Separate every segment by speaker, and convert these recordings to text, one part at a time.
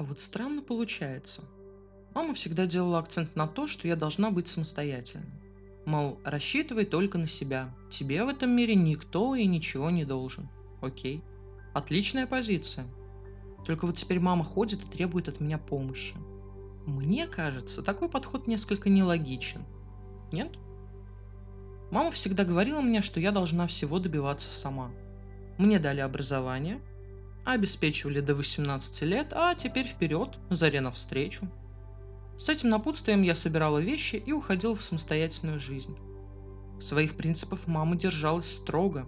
Speaker 1: А вот странно получается. Мама всегда делала акцент на то, что я должна быть самостоятельной. Мол, рассчитывай только на себя. Тебе в этом мире никто и ничего не должен. Окей. Отличная позиция. Только вот теперь мама ходит и требует от меня помощи. Мне кажется, такой подход несколько нелогичен. Нет? Мама всегда говорила мне, что я должна всего добиваться сама. Мне дали образование, обеспечивали до 18 лет, а теперь вперед, заре навстречу. С этим напутствием я собирала вещи и уходила в самостоятельную жизнь. Своих принципов мама держалась строго.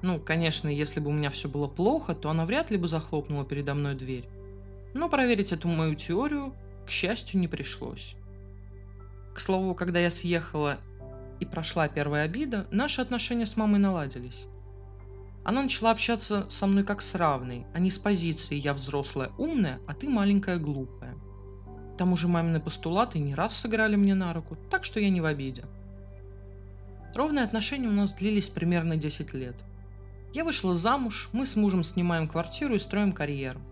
Speaker 1: Ну, конечно, если бы у меня все было плохо, то она вряд ли бы захлопнула передо мной дверь. Но проверить эту мою теорию, к счастью, не пришлось. К слову, когда я съехала и прошла первая обида, наши отношения с мамой наладились. Она начала общаться со мной как с равной, а не с позиции «я взрослая умная, а ты маленькая глупая». К тому же мамины постулаты не раз сыграли мне на руку, так что я не в обиде. Ровные отношения у нас длились примерно 10 лет. Я вышла замуж, мы с мужем снимаем квартиру и строим карьеру.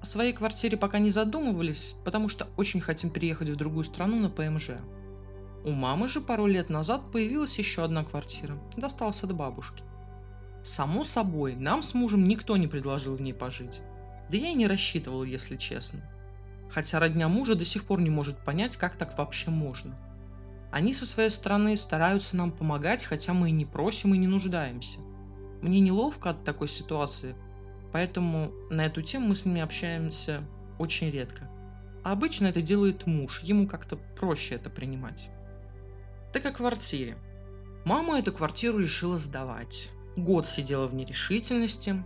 Speaker 1: О своей квартире пока не задумывались, потому что очень хотим переехать в другую страну на ПМЖ. У мамы же пару лет назад появилась еще одна квартира, досталась от бабушки. Само собой, нам с мужем никто не предложил в ней пожить. Да я и не рассчитывал, если честно. Хотя родня мужа до сих пор не может понять, как так вообще можно. Они со своей стороны стараются нам помогать, хотя мы и не просим и не нуждаемся. Мне неловко от такой ситуации, поэтому на эту тему мы с ними общаемся очень редко. А обычно это делает муж, ему как-то проще это принимать. Так о квартире. Мама эту квартиру решила сдавать. Год сидела в нерешительности.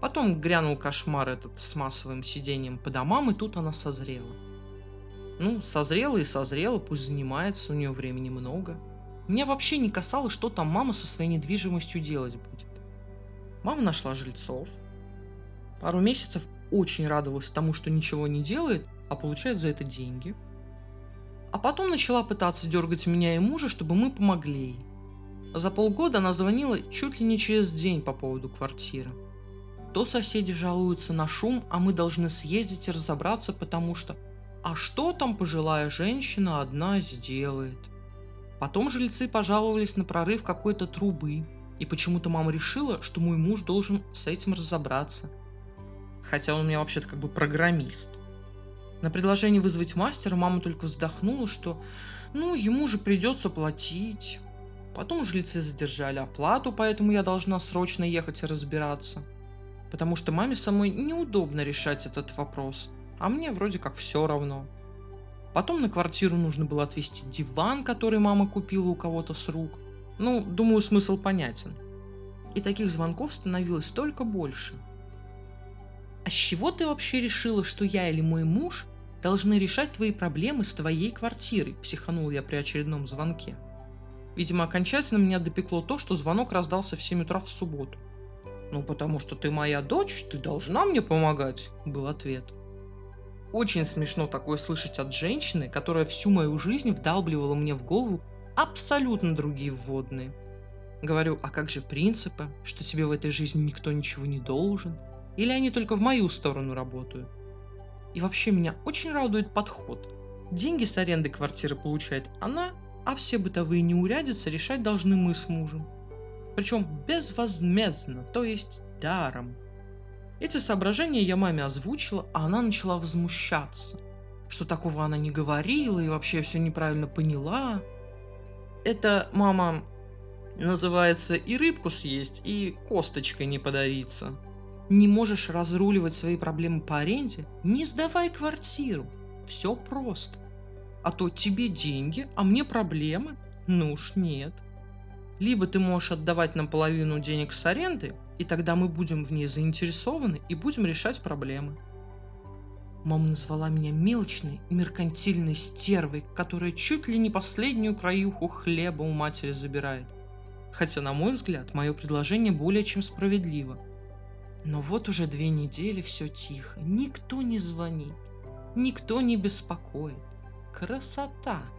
Speaker 1: Потом грянул кошмар этот с массовым сидением по домам, и тут она созрела. Ну, созрела и созрела, пусть занимается, у нее времени много. Меня вообще не касалось, что там мама со своей недвижимостью делать будет. Мама нашла жильцов. Пару месяцев очень радовалась тому, что ничего не делает, а получает за это деньги. А потом начала пытаться дергать меня и мужа, чтобы мы помогли ей. За полгода она звонила чуть ли не через день по поводу квартиры. То соседи жалуются на шум, а мы должны съездить и разобраться, потому что «А что там пожилая женщина одна сделает?» Потом жильцы пожаловались на прорыв какой-то трубы, и почему-то мама решила, что мой муж должен с этим разобраться. Хотя он у меня вообще-то как бы программист. На предложение вызвать мастера мама только вздохнула, что ну ему же придется платить. Потом жильцы задержали оплату, поэтому я должна срочно ехать и разбираться. Потому что маме самой неудобно решать этот вопрос, а мне вроде как все равно. Потом на квартиру нужно было отвезти диван, который мама купила у кого-то с рук. Ну, думаю, смысл понятен. И таких звонков становилось только больше. А с чего ты вообще решила, что я или мой муж должны решать твои проблемы с твоей квартирой? Психанул я при очередном звонке. Видимо, окончательно меня допекло то, что звонок раздался в 7 утра в субботу. «Ну, потому что ты моя дочь, ты должна мне помогать», — был ответ. Очень смешно такое слышать от женщины, которая всю мою жизнь вдалбливала мне в голову абсолютно другие вводные. Говорю, а как же принципы, что тебе в этой жизни никто ничего не должен? Или они только в мою сторону работают? И вообще меня очень радует подход. Деньги с аренды квартиры получает она, а все бытовые неурядицы решать должны мы с мужем. Причем безвозмездно, то есть даром. Эти соображения я маме озвучила, а она начала возмущаться, что такого она не говорила и вообще все неправильно поняла. Это, мама, называется и рыбку съесть, и косточкой не подавиться. Не можешь разруливать свои проблемы по аренде? Не сдавай квартиру. Все просто. А то тебе деньги, а мне проблемы? Ну уж нет. Либо ты можешь отдавать нам половину денег с аренды, и тогда мы будем в ней заинтересованы и будем решать проблемы. Мама назвала меня мелочной, меркантильной стервой, которая чуть ли не последнюю краюху хлеба у матери забирает. Хотя, на мой взгляд, мое предложение более чем справедливо. Но вот уже две недели все тихо, никто не звонит, никто не беспокоит. Красота!